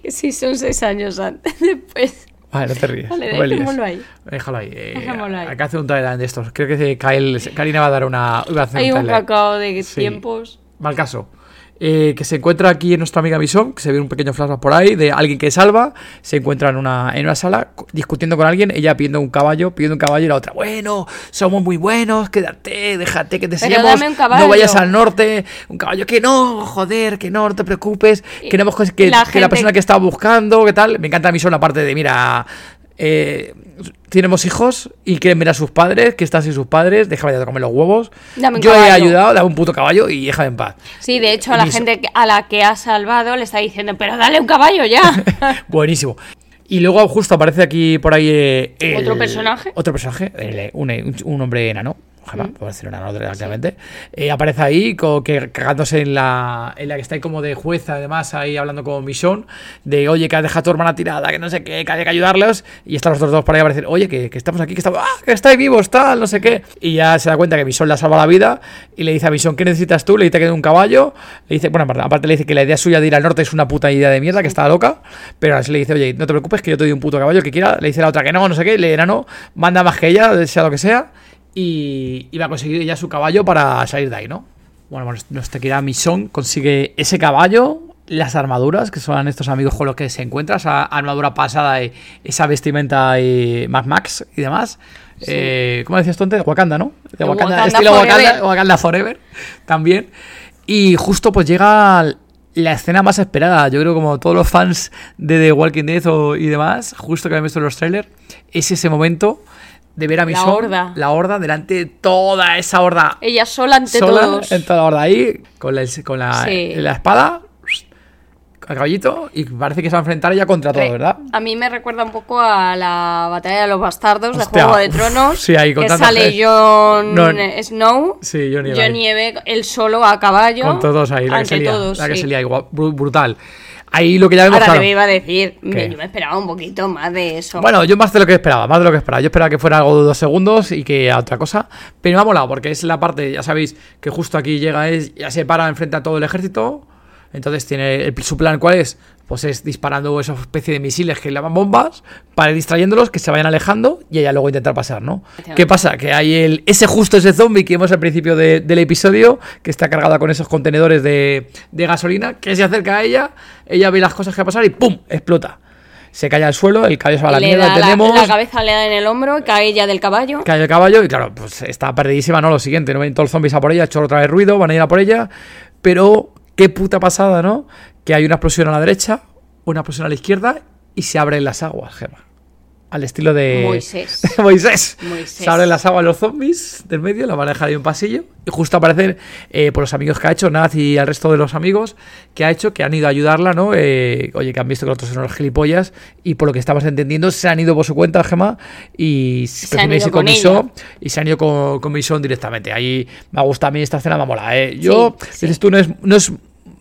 Que sí, son seis años antes. Después. Vale, no te ríes. Vale, no dejémoslo ahí. Déjalo ahí. eh, Dejémoslo ahí. Hay que hacer un timeline de estos. Creo que Kyle, Karina va a dar una. iba a hacer Hay un cacao de Sí. tiempos. Mal caso. Eh, que se encuentra aquí en nuestra amiga Mison, que se ve un pequeño flashback por ahí, de alguien que salva, se encuentra en una, en una sala cu- discutiendo con alguien, ella pidiendo un caballo, pidiendo un caballo y la otra, bueno, somos muy buenos, quédate, déjate que te caballo". no vayas al norte, un caballo que no, joder, que no, no te preocupes, queremos que, que la la, gente- persona que estaba buscando, que tal, me encanta Mison aparte de, mira, eh, tenemos hijos y quieren ver a sus padres, que están sin sus padres, déjame de comer los huevos, Dame yo he ayudado, dame un puto caballo y déjame en paz. Sí, de hecho, a la gente a la que ha salvado le está diciendo, pero dale un caballo ya. Buenísimo. Y luego justo aparece aquí por ahí eh, el- ¿Otro personaje? Otro personaje, el- un, un- un hombre enano. Eh, aparece ahí co- que, cagándose en la, en la que está ahí como de jueza, además, ahí hablando con Michonne, de oye, que has dejado a tu hermana tirada, que no sé qué, que hay que ayudarlos. Y están los otros dos por ahí a decir, oye, que, que estamos aquí, que estamos, ah, que estáis vivos, tal, no sé qué. Y ya se da cuenta que Michonne le ha salvado la vida y le dice a Michonne, ¿qué necesitas tú? Le dice que de un caballo. Le dice, bueno, aparte, aparte le dice que la idea suya de ir al norte es una puta idea de mierda, que está loca. Pero así le dice, oye, no te preocupes, que yo te doy un puto caballo que quiera. Le dice la otra que no, no sé qué. Le no, manda más que ella, sea lo que sea. Y, y va a conseguir ella su caballo para salir de ahí, ¿no? Bueno, bueno nuestra querida Mission consigue ese caballo, las armaduras, que son estos amigos con los que se encuentra, esa armadura pasada y esa vestimenta y Mad Max y demás. Eh, ¿Cómo decías tú antes? Wakanda, ¿no? De Wakanda, Wakanda estilo Wakanda, Forever. Wakanda Forever también. Y justo pues llega la escena más esperada, yo creo como todos los fans de The Walking Dead o- y demás, justo que habían visto en los trailers, es ese momento de ver a La Michonne, horda. la horda delante de toda esa horda Ella sola ante sola, todos. en toda la horda ahí, con la, con la, Sí. la espada, al caballito, y parece que se va a enfrentar ella contra todo, ¿verdad? A mí me recuerda un poco a la batalla de los bastardos de Hostia, Juego de uf, Tronos. sí, ahí con que sale gente. Jon No, Snow, Sí, Jon Nieve, él solo a caballo. Con todos ahí, la que ante se lía, todos, la que sí. se lía, igual, bru- brutal. Ahí lo que ya vemos Ahora claro. te iba a decir, yo me esperaba un poquito más de eso. Bueno, yo más de lo que esperaba, más de lo que esperaba. Yo esperaba que fuera algo de dos segundos y que a otra cosa. Pero me ha molado porque es la parte, ya sabéis, que justo aquí llega, es, ya se para enfrente a todo el ejército. Entonces tiene el- su plan, ¿cuál es? Pues es disparando esa especie de misiles que le llaman bombas para ir distrayéndolos, que se vayan alejando y ella luego intentar pasar, ¿no? ¿Qué pasa? Que hay el, ese justo ese zombie que vemos al principio de- del episodio, que está cargada con esos contenedores de, de gasolina, que se acerca a ella, ella ve las cosas que va a pasar y ¡pum! explota. Se cae al suelo, el caballo se va a la mierda, da la, cabeza le da en el hombro, cae ella del caballo. Cae el caballo y claro, pues está perdidísima, ¿no? Lo siguiente, no ven todos los zombies a por ella, ha hecho otra vez ruido, van a ir a por ella, pero qué puta pasada, ¿no? Que hay una explosión a la derecha, una explosión a la izquierda y se abren las aguas, Gemma. Al estilo de Moisés. de Moisés. Moisés. Se abren las aguas los zombies del medio, la van a dejar ahí un pasillo y justo aparecen eh, por los amigos que ha hecho, Naz y al resto de los amigos que ha hecho, que han ido a ayudarla, ¿no? Eh, oye, que han visto que los otros son los gilipollas y por lo que estabas entendiendo se han ido por su cuenta, Gemma, y Se han ido con Michonne y se han ido con, con directamente. Ahí me gusta a mí esta escena, me mola. ¿eh? Yo, Sí, sí. dices tú, no es, no es-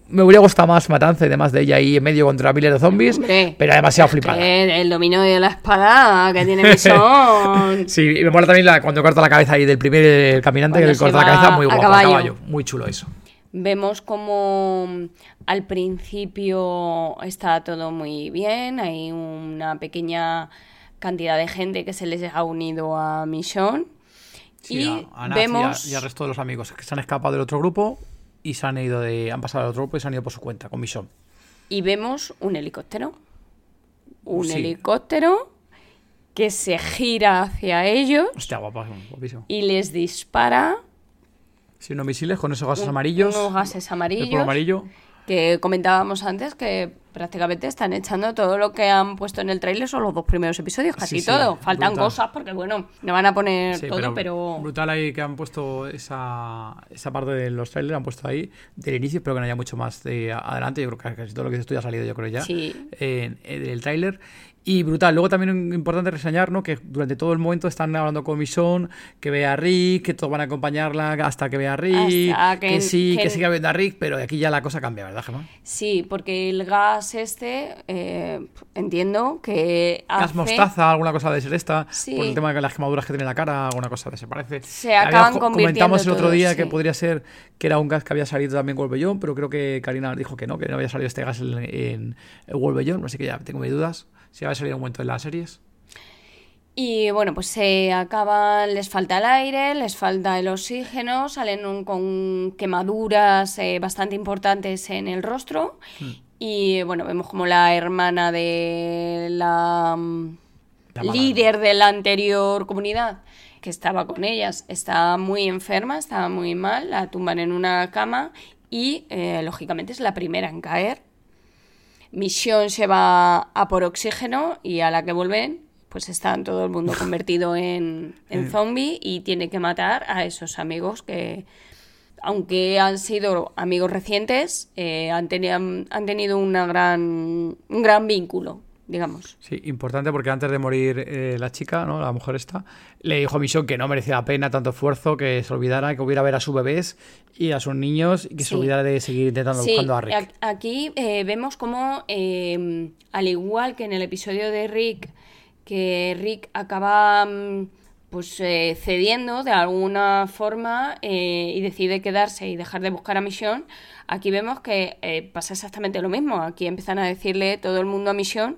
me hubiera gustado más Matanza y demás de ella ahí en medio contra miles de zombies, Hombre, pero demasiado flipada. El dominio de la espada que tiene Misón. Sí, y me mola también la- cuando corta la cabeza ahí del primer caminante, Cuando que le corta la cabeza, muy a guapo, a caballo. caballo. Muy chulo eso. Vemos como mm, al principio está todo muy bien, hay una pequeña cantidad de gente que se les ha unido a Michonne. y vemos y, al resto de los amigos que se han escapado del otro grupo y se han ido de. han pasado al otro grupo y se han ido por su cuenta, con Michonne. y vemos un helicóptero. Un Sí. helicóptero que se gira hacia ellos Hostia, guapísimo, guapísimo. y les dispara Sí, unos misiles con esos gases un- amarillos. unos gases el amarillos. amarillo. Que comentábamos antes que prácticamente están echando todo lo que han puesto en el tráiler son los dos primeros episodios, casi Sí, sí, todo. Faltan brutal. cosas porque, bueno, no van a poner Sí, todo, pero... Brutal ahí que han puesto esa, esa parte de los trailers, han puesto ahí del inicio, espero que no haya mucho más de adelante. Yo creo que casi todo lo que dices tú ya ha salido, yo creo ya, Sí. en, en el tráiler. Y brutal. Luego también es importante reseñar ¿no? que durante todo el momento están hablando con Michonne, que vea a Rick, que todos van a acompañarla hasta que vea a Rick, Hasta que, que- sí, que, que- siga viendo a Rick, pero aquí ya la cosa cambia, ¿verdad, Gemma? Sí, porque el gas este, eh, entiendo que Gas hace... mostaza, alguna cosa de ser esta, Sí. por el tema de las quemaduras que tiene en la cara, alguna cosa de se parece. Se acaban convirtiendo Comentamos el otro todos, día que sí. podría ser que era un gas que había salido también en Wolvellón, pero creo que Karina dijo que no, que no había salido este gas en, en, en Wolvellón, así que ya tengo mis dudas si va a salir un momento en las series. Y bueno, pues se acaban, les falta el aire, les falta el oxígeno, salen un- con quemaduras eh, bastante importantes en el rostro. Hmm. Y bueno, vemos como la hermana de la, mm, La líder de la anterior comunidad que estaba con ellas está muy enferma, estaba muy mal, la tumban en una cama y eh, lógicamente es la primera en caer. Misión se va a por oxígeno y a la que vuelven, pues está todo el mundo convertido en, en zombie y tiene que matar a esos amigos que, aunque han sido amigos recientes, eh, han, teni- han, han tenido una gran, un gran vínculo, digamos. Sí, importante porque antes de morir eh, la chica, ¿no? la mujer esta, le dijo a Michonne que no merecía la pena tanto esfuerzo, que se olvidara, que hubiera a ver a sus bebés y a sus niños y que se olvidara de seguir intentando Sí, buscando a Rick. aquí eh, vemos como, eh, al igual que en el episodio de Rick, que Rick acaba mm, pues eh, cediendo de alguna forma y decide quedarse y dejar de buscar a Mission, aquí vemos que pasa exactamente lo mismo. Aquí empiezan a decirle todo el mundo a Mission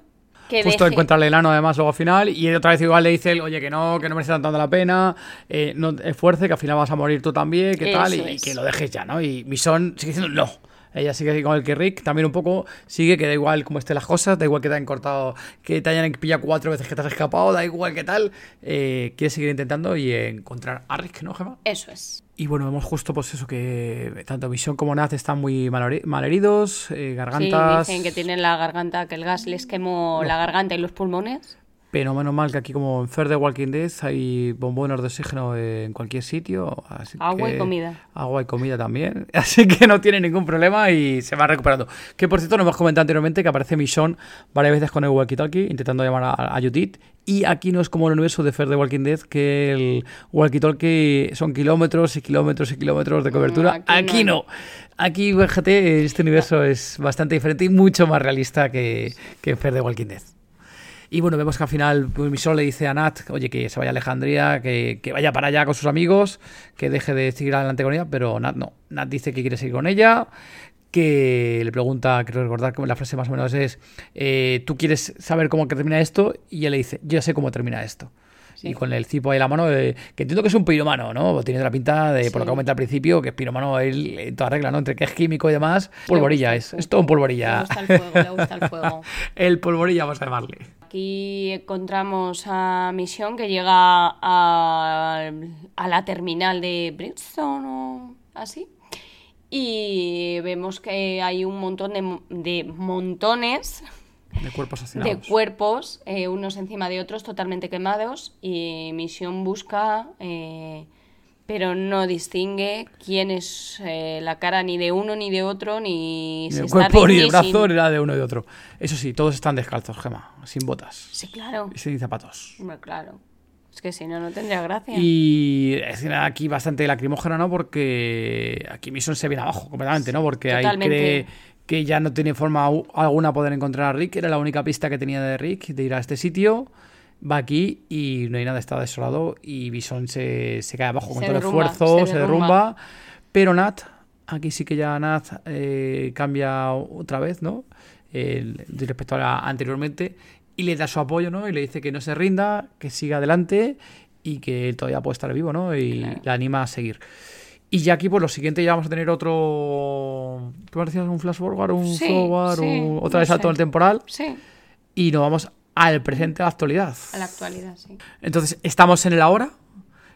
que Justo deje- encuentra al enano además luego al final y otra vez igual le dice, él, oye, que no, que no merece tanto la pena, eh, no te esfuerce, que al final vas a morir tú también, que tal, y, que lo dejes ya, ¿no? Y Mison sigue diciendo no. Ella sigue con el que Rick también un poco sigue que da igual cómo estén las cosas, da igual que te hayan cortado, que te hayan pillado cuatro veces que te has escapado, da igual que tal, eh, quiere seguir intentando y encontrar a Rick, ¿no, Gemma? Eso es. Y bueno, vemos justo pues eso que tanto Mission como Naz están muy mal malheridos, eh, Sí, gargantas... dicen que tienen la garganta, que el gas les quemó la garganta y los pulmones. Pero menos mal que aquí, como en Fair de Walking Dead, hay bombones de oxígeno en cualquier sitio. así Agua y comida. Agua y comida también. Así que no tiene ningún problema y se va recuperando. Que por cierto, nos hemos comentado anteriormente que aparece Michonne varias veces con el walkie-talkie intentando llamar a, a Judith. Y aquí no es como el universo de Fair de Walking Dead, que el walkie-talkie son kilómetros y kilómetros y kilómetros de cobertura. Mm, aquí aquí no. no. Aquí, fíjate, este universo es bastante diferente y mucho más realista que, que en Fair de Walking Dead. Y bueno, vemos que al final pues, Michonne le dice a Nat, oye, que se vaya a Alejandría, que, que vaya para allá con sus amigos, que deje de seguir adelante con ella, pero Nat no. Nat dice que quiere seguir con ella, que le pregunta, creo recordar que la frase más o menos es, eh, ¿tú quieres saber cómo termina esto? Y ella le dice, yo ya sé cómo termina esto. Y con el cipo ahí en la mano, eh, que entiendo que es un piromano, ¿no? Tiene la pinta de, por lo que Sí. comenta al principio, que es piromano él en toda regla, ¿no? Entre que es químico y demás, polvorilla es, es todo un Le polvorilla. gusta el fuego, le gusta el fuego. el polvorilla, vamos a llamarle. Aquí encontramos a Misión que llega a, a la terminal de Bridgestone o así. Y vemos que hay un montón de, de montones De cuerpos de cuerpos, eh, unos encima de otros, totalmente quemados. Y Misión busca, eh, pero no distingue quién es eh, la cara ni de uno ni de otro, ni Ni si el cuerpo ni el brazo sin- ni la de uno y de otro. Eso sí, todos están descalzos, Gema, sin botas Sí, claro. y sin zapatos. Hombre, claro. Es que si no, no tendría gracia. Y escena aquí bastante lacrimógena, ¿no? Porque aquí Mission se viene abajo completamente, ¿no? Porque ahí cree que ya no tiene forma alguna poder encontrar a Rick. Era la única pista que tenía de Rick de ir a este sitio. Va aquí y no hay nada, está desolado. Y Bison se, se cae abajo con Se todo el esfuerzo, se se derrumba. Pero Nat, aquí sí que ya Nat eh, cambia otra vez, ¿no? El- respecto a la anteriormente. Y le da su apoyo, ¿no? Y le dice que no se rinda, que siga adelante y que él todavía puede estar vivo, ¿no? Y Claro. le anima a seguir. Y ya aquí, pues lo siguiente, ya vamos a tener otro. ¿Qué decías? ¿Un flash forward? ¿Un Sí, forward? sí, un- otra no vez salto en el temporal. Sí, Y nos vamos al presente, a la actualidad. a la actualidad, sí. Entonces, estamos en el ahora.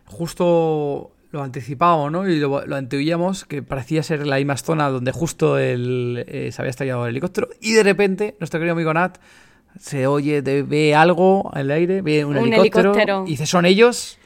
Justo lo anticipábamos, ¿no? Y lo, lo anteoíamos, que parecía ser la misma zona donde justo el, eh, se había estrellado el helicóptero. Y de repente, nuestro querido amigo Nat se oye, de- ve algo en el aire, ve un, Un helicóptero, helicóptero. y dice, ¿son ellos?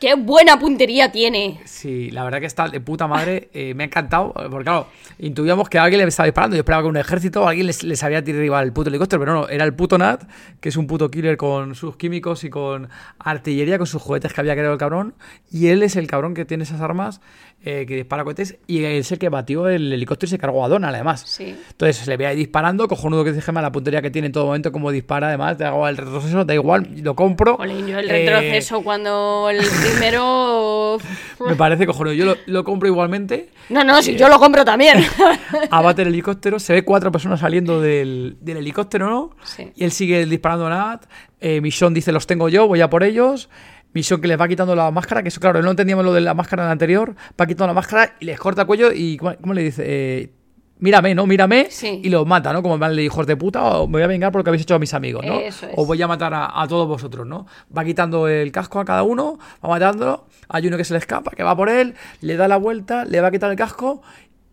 ¡Qué buena puntería tiene! Sí, la verdad que está de puta madre. eh, me ha encantado. Porque claro, intuíamos que alguien le estaba disparando. Yo esperaba que un ejército o alguien les, les había tirado al puto helicóptero. Pero no, era el puto Nat, que es un puto killer con sus químicos y con artillería, con sus juguetes que había creado el cabrón. Y él es el cabrón que tiene esas armas, eh, que dispara cohetes. Y es el que batió el helicóptero y se cargó a Donald, además. Sí. Entonces se le ve ahí disparando, cojonudo que Gemma, la puntería que tiene en todo momento, como dispara, además, te hago el retroceso, da igual, lo compro. Jolín, yo el Eh, retroceso cuando el primero... me parece cojonudo, yo lo, lo compro igualmente. No, no, si yo lo compro también. abate el helicóptero, se ve cuatro personas saliendo del, del helicóptero, ¿no? Sí. Y él sigue disparando a Nat. Eh, Michonne dice, los tengo yo, voy a por ellos. Michonne que les va quitando la máscara, que eso, claro, no entendíamos lo de la máscara del anterior. Va quitando la máscara y les corta el cuello y, ¿cómo, cómo le dice? Eh, mírame, ¿no? Mírame. Sí. Y los mata, ¿no? Como mal de hijos de puta, o me voy a vengar por lo que habéis hecho a mis amigos, ¿no? Eso es. O voy a matar a, a todos vosotros, ¿no? Va quitando el casco a cada uno, va matándolo. Hay uno que se le escapa, que va por él, le da la vuelta, le va a quitar el casco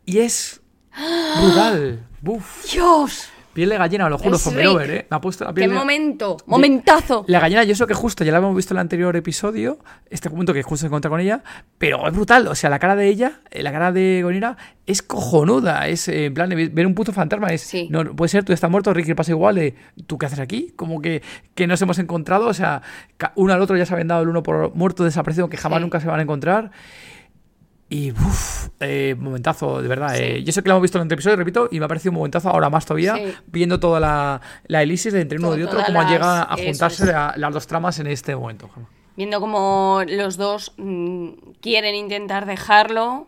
y es brutal. Buf. ¡Dios! Piel de gallina, lo juro, Es from Rick. over, ¿eh? Me ha puesto la ¡Qué de... momento! ¡Momentazo! La gallina, yo eso que justo ya la habíamos visto en el anterior episodio, este momento que justo se encuentra con ella, pero es brutal, o sea, la cara de ella, eh, la cara de Gonira es cojonuda, es eh, en plan, ver un puto fantasma, es, Sí. no, puede ser, tú estás muerto, Ricky pasa igual, de, ¿tú qué haces aquí? Como que, que nos hemos encontrado, o sea, uno al otro ya se habían dado el uno por muerto, desaparecido, que jamás Sí. nunca se van a encontrar. Y uff, momentazo, de verdad. eh, yo sé que lo hemos visto en el episodio, repito, y me ha parecido un momentazo ahora más todavía, Sí. viendo toda la, la elisis de entre uno Todo- y otro, cómo las- llega a juntarse es. la- las dos tramas en este momento. Viendo como los dos mm, quieren intentar dejarlo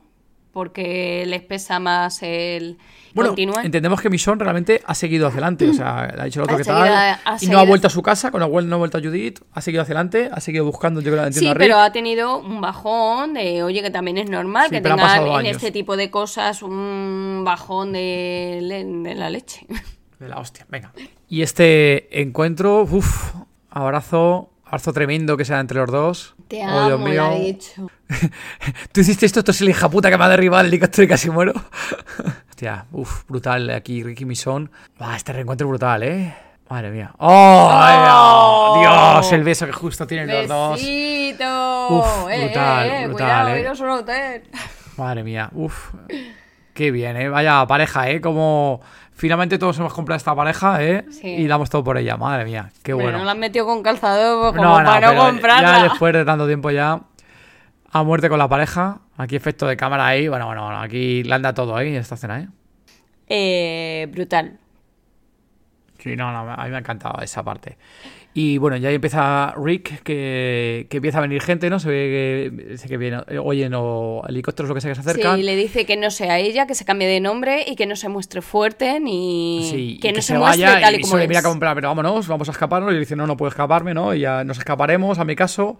porque les pesa más el Bueno, continuar. entendemos que Michonne realmente ha seguido hacia adelante, o sea, le ha dicho el otro que tal, y no ha vuelto a su casa, con la cual no ha vuelto a Judith, ha seguido hacia adelante, ha seguido buscando, yo creo que entiendo Sí, a pero ha tenido un bajón de, oye, que también es normal Sí, que tengan en años. este tipo de cosas un bajón de, de la leche. De la hostia, venga. Y este encuentro, uff, abrazo, abrazo tremendo que sea entre los dos. Te Oh, amo, Dios mío. ha dicho. Tú hiciste esto, esto es el hija puta que me ha derribado el helicóptero y casi muero. Hostia, uff, brutal aquí Ricky Mison. este reencuentro brutal, ¿eh? Madre mía. ¡Oh! ¡Oh! Dios, el beso que justo tienen los dos. Uf, Eh, brutal, eh, brutal, cuidado, eh. y no solo usted. Madre mía, uff. Qué bien, ¿eh? Vaya pareja, ¿eh? Como finalmente todos hemos comprado esta pareja, ¿eh? Sí. Y damos todo por ella. Madre mía, qué bueno. No la han metido con calzado pues, como para no pero comprarla. Ya después de tanto tiempo ya a muerte con la pareja. Aquí efecto de cámara ahí. Bueno, bueno, bueno, aquí le anda todo ahí esta escena, ¿eh? Eh, brutal. Sí, no, no, a mí me ha encantado esa parte. Y bueno, ya empieza Rick, que, que empieza a venir gente, ¿no? Se ve que, sé que viene, eh, oyen o helicópteros, lo que sea que se acercan. Sí, le dice que no sea ella, que se cambie de nombre y que no se muestre fuerte ni Sí, que y no se, muestre vaya tal y y como se le mira como pero vámonos, vamos a escaparnos. Y le dice, no, no puedo escaparme, ¿no? Y ya nos escaparemos, a mi caso.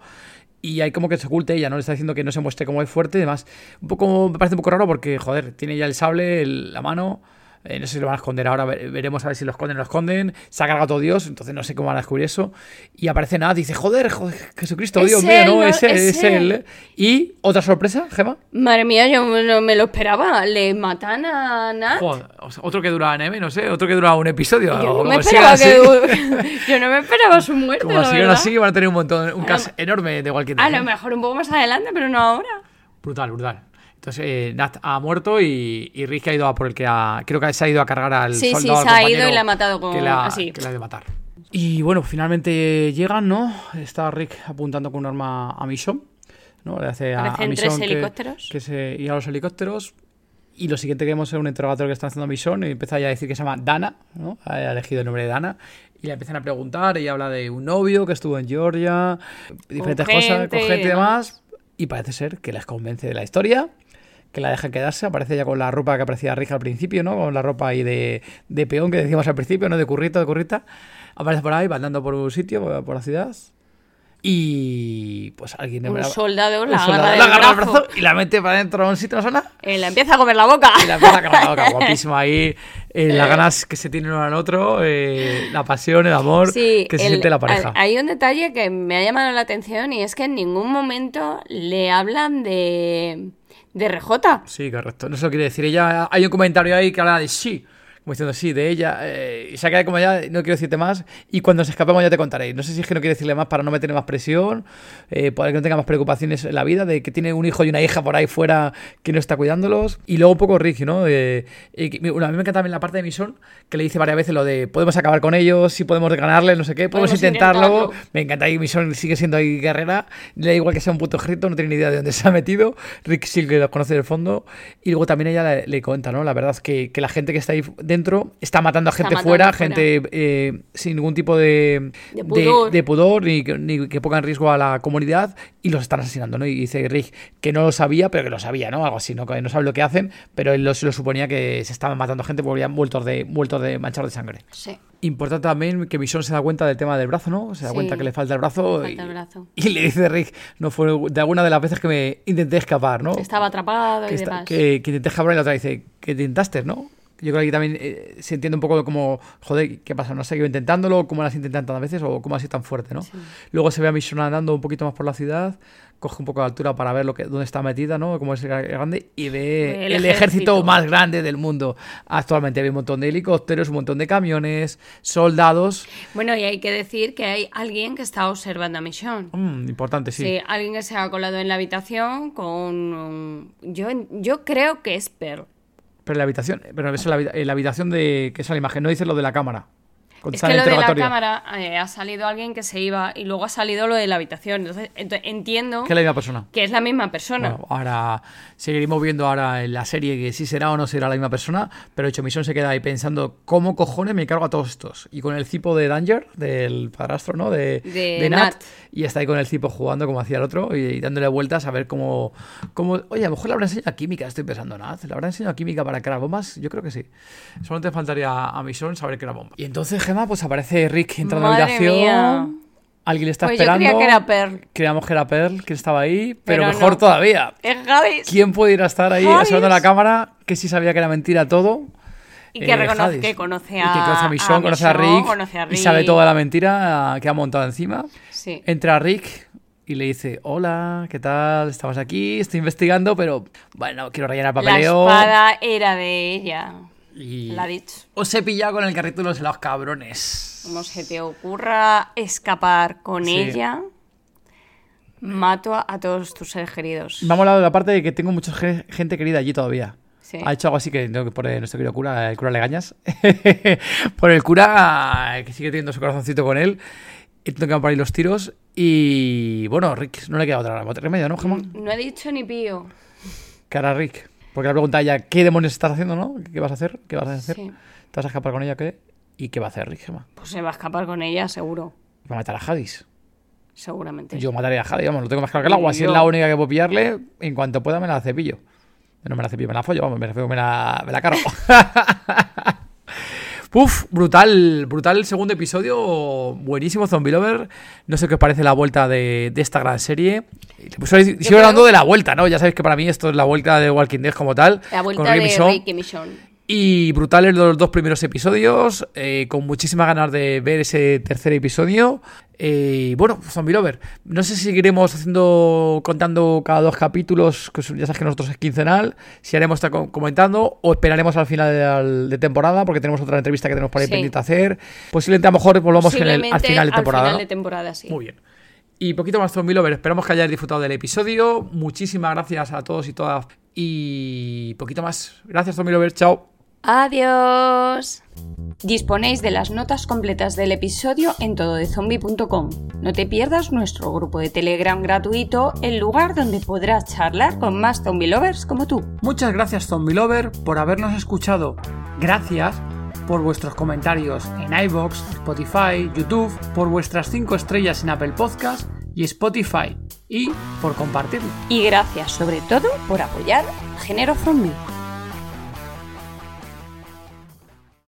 Y hay como que se oculte ella, ¿no? Le está diciendo que no se muestre como es fuerte y demás. Un poco, me parece un poco raro porque, joder, tiene ya el sable, el- la mano. Eh, no sé si lo van a esconder ahora, ve- veremos a ver si lo esconden o lo esconden. Se ha cargado todo Dios, entonces no sé cómo van a descubrir eso. Y aparece nada, dice, joder, joder Jesucristo, Es Dios mío, no, es él, es él. Y otra sorpresa, Gema. Madre mía, yo no me lo esperaba. Le matan a Nat. Joder, o otro que dura neme, no sé, otro que dura un episodio. Yo no como me esperaba que yo no me esperaba su muerte, Como la verdad. así, van a tener un montón, un lo- enorme de cualquier A lo mejor un poco más adelante, pero no ahora. Brutal, brutal. Entonces, eh, Nat ha muerto y, y Rick ha ido a por el que ha. Creo que se ha ido a cargar al Sí, sí, soldado. al se ha ido y le ha matado con- Que le ha, así. que ha de matar. Y bueno, finalmente llegan, ¿no? Está Rick apuntando con un arma a Mission. ¿no? Le hace a, a Mission que- helicópteros. Que, se y a los helicópteros. Y lo siguiente que vemos es un interrogatorio que está haciendo Mission y empieza ya a decir que se llama Dana, ¿no? Ha elegido el nombre de Dana. Y le empiezan a preguntar, ella habla de un novio que estuvo en Georgia, diferentes cosas, con y gente y demás. demás. Y parece ser que les convence de la historia, que la dejan quedarse. Aparece ya con la ropa que aparecía Rick al principio, ¿no? Con la ropa ahí de, de peón que decíamos al principio, ¿no? De currito, de currita. Aparece por ahí, va andando por un sitio, por la ciudad. y pues alguien de Un la- soldado un la soldado agarra el brazo. y la mete para adentro de un sitio, ¿no suena? Eh, la empieza a comer la boca. Y la empieza a agarrar la boca, guapísimo ahí, eh, las ganas que se tienen uno al otro, eh, la pasión, el amor Sí, que se el- siente la pareja. hay un detalle que me ha llamado la atención y es que en ningún momento le hablan de, de RJ. Sí, correcto. No se lo quiere decir. Ella, hay un comentario ahí que habla de sí. Como diciendo sí, de ella. eh, y se ha quedado como ya, no quiero decirte más. Y cuando se escapemos ya te contaré. No sé si es que no quiere decirle más para no meterle más presión. Eh, para que no tenga más preocupaciones en la vida. De que tiene un hijo y una hija por ahí fuera que no está cuidándolos. Y luego un poco Rick, ¿no? Eh, y bueno, a mí me encanta también la parte de Mison que le dice varias veces lo de podemos acabar con ellos, si podemos ganarle, no sé qué, podemos, Podemos intentarlo. intentarlo. Me encanta ahí, Mison sigue siendo ahí guerrera. Le da igual que sea un puto ejército, no tiene ni idea de dónde se ha metido. Rick sí que los conoce del fondo. Y luego también ella le, le cuenta, ¿no? La verdad es que, que la gente que está ahí dentro está matando a gente matando fuera, fuera. gente eh, sin ningún tipo de, De pudor. de pudor, ni, que- ni que ponga en riesgo a la comunidad y los están asesinando, ¿no? Y dice Rick que no lo sabía, pero que lo sabía, ¿no? Algo así, ¿no? Que no sabe lo que hacen, pero él lo, se lo suponía que se estaban matando gente porque habían muertos de, de de sangre. Sí, Importante también que Mission se da cuenta del tema del brazo, ¿no? Se da Sí. cuenta que le falta el brazo. falta y, el brazo. y le dice Rick, no fue de alguna de las veces que me intenté escapar, ¿no? Estaba atrapado y está- demás. que, que intenté escapar y la otra dice que intentaste, ¿no? Yo creo que aquí también eh, se entiende un poco como, joder, ¿qué pasa? ¿No has seguido intentándolo? ¿Cómo lo has intentado tantas veces? ¿O cómo ha sido tan fuerte, no? Luego se ve a Mission andando un poquito más por la ciudad, coge un poco de altura para ver lo que, dónde está metida, ¿no? Cómo es grande, y ve Ve el, el ejército. ejército. más grande del mundo. Actualmente hay un montón de helicópteros, un montón de camiones, soldados. Bueno, y hay que decir que hay alguien que está observando a Mission. Mm, importante, sí. Sí. alguien que se ha colado en la habitación con... un- Yo, yo creo que es Pearl. Pero la habitación, pero en la, en la habitación de que es la imagen, no dice lo de la cámara. Es que lo de la cámara eh, ha salido alguien que se iba y luego ha salido lo de la habitación. Entonces, ento- entiendo Que es la misma persona. que es la misma persona. Bueno, ahora seguiremos viendo ahora en la serie que si será o no será la misma persona, pero hecho Misión se queda ahí pensando cómo cojones me cargo a todos estos. Y con el cipo de Danger, del padrastro, ¿no? De, De Nat, Nat. Y está ahí con el cipo jugando como hacía el otro y, y dándole vueltas a ver cómo, cómo... Oye, a lo mejor le habrá enseñado química, estoy pensando, Nat. ¿Le habrá enseñado química para crear bombas? Yo creo que sí. Solo te faltaría a Misión saber que era bomba. Y entonces, Pues aparece Rick entrando a la habitación. mía. Alguien le está Pues yo esperando. creía que era Pearl. Creíamos que era Pearl, que estaba ahí, pero, Pero mejor no. todavía. Es Hades. ¿Quién puede ir a estar ahí asomando la cámara que sí sabía que era mentira todo? Y que, Eh, reconoce, que conoce Y a, que conoce a Michonne, conoce a Rick, conoce a y Rick. sabe toda la mentira que ha montado encima. Sí. Entra Rick y le dice, hola, ¿qué tal? Estamos aquí, estoy investigando, pero bueno, quiero rellenar La papeleo. espada era de ella. Y La ha dicho. os he pillado con el carrito de los helados cabrones. Como se te ocurra escapar con Sí. ella, mato a, a todos tus seres queridos. Me ha molado la parte de que tengo mucha ge- gente querida allí todavía. Sí. Ha hecho algo así que tengo que poner nuestro querido cura, el cura Legañas. por el cura, que sigue teniendo su corazoncito con él. Y tengo que por ahí los tiros. Y bueno, Rick, no le queda otra remedio, ¿no, Gemma? No he dicho ni pío. ¿Qué hará Rick? Porque le pregunta a ella, ¿qué demonios estás haciendo, no? ¿Qué vas a hacer? ¿Qué vas a hacer? Sí. ¿Te vas a escapar con ella qué? ¿Y qué va a hacer Rick, Gemma? Pues se va a escapar con ella, seguro. Va a matar a Hadis. Seguramente. Yo mataré a Hadis, vamos, lo tengo más claro que el agua. Si es la única que puedo pillarle, en cuanto pueda me la cepillo. No me la cepillo, me la follo, vamos, me que me la, me la cargo. Uf, brutal, brutal el segundo episodio, buenísimo Zombie Lover. No sé qué os parece la vuelta de, de esta gran serie. Pues, sigo creo- hablando de la vuelta, ¿no? Ya sabéis que para mí esto es la vuelta de Walking Dead como tal. La con vuelta Rick de Michonne. Rick y Michonne. Y brutales los dos primeros episodios, eh, con muchísimas ganas de ver ese tercer episodio. Eh, bueno, Zombie Lover. No sé si seguiremos haciendo, contando cada dos capítulos, que ya sabes que nosotros es quincenal, si haremos estar co- comentando o esperaremos al final de, de temporada, porque tenemos otra entrevista que tenemos por ahí Sí. pendiente hacer. Posiblemente a lo mejor volvamos en el- al final de temporada. Al final de temporada, sí. Muy bien. Y poquito más Zombie Lover. Esperamos que hayáis disfrutado del episodio. Muchísimas gracias a todos y todas. Y poquito más. Gracias, Zombie Lover. Chao. Adiós. Disponéis de las notas completas del episodio en tododezombie.com. No te pierdas nuestro grupo de Telegram gratuito, el lugar donde podrás charlar con más zombie lovers como tú. Muchas gracias Zombie Lover por habernos escuchado. Gracias por vuestros comentarios en iBox, Spotify, YouTube, por vuestras 5 estrellas en Apple Podcast y Spotify y por compartirlo. Y gracias sobre todo por apoyar Género Zombie.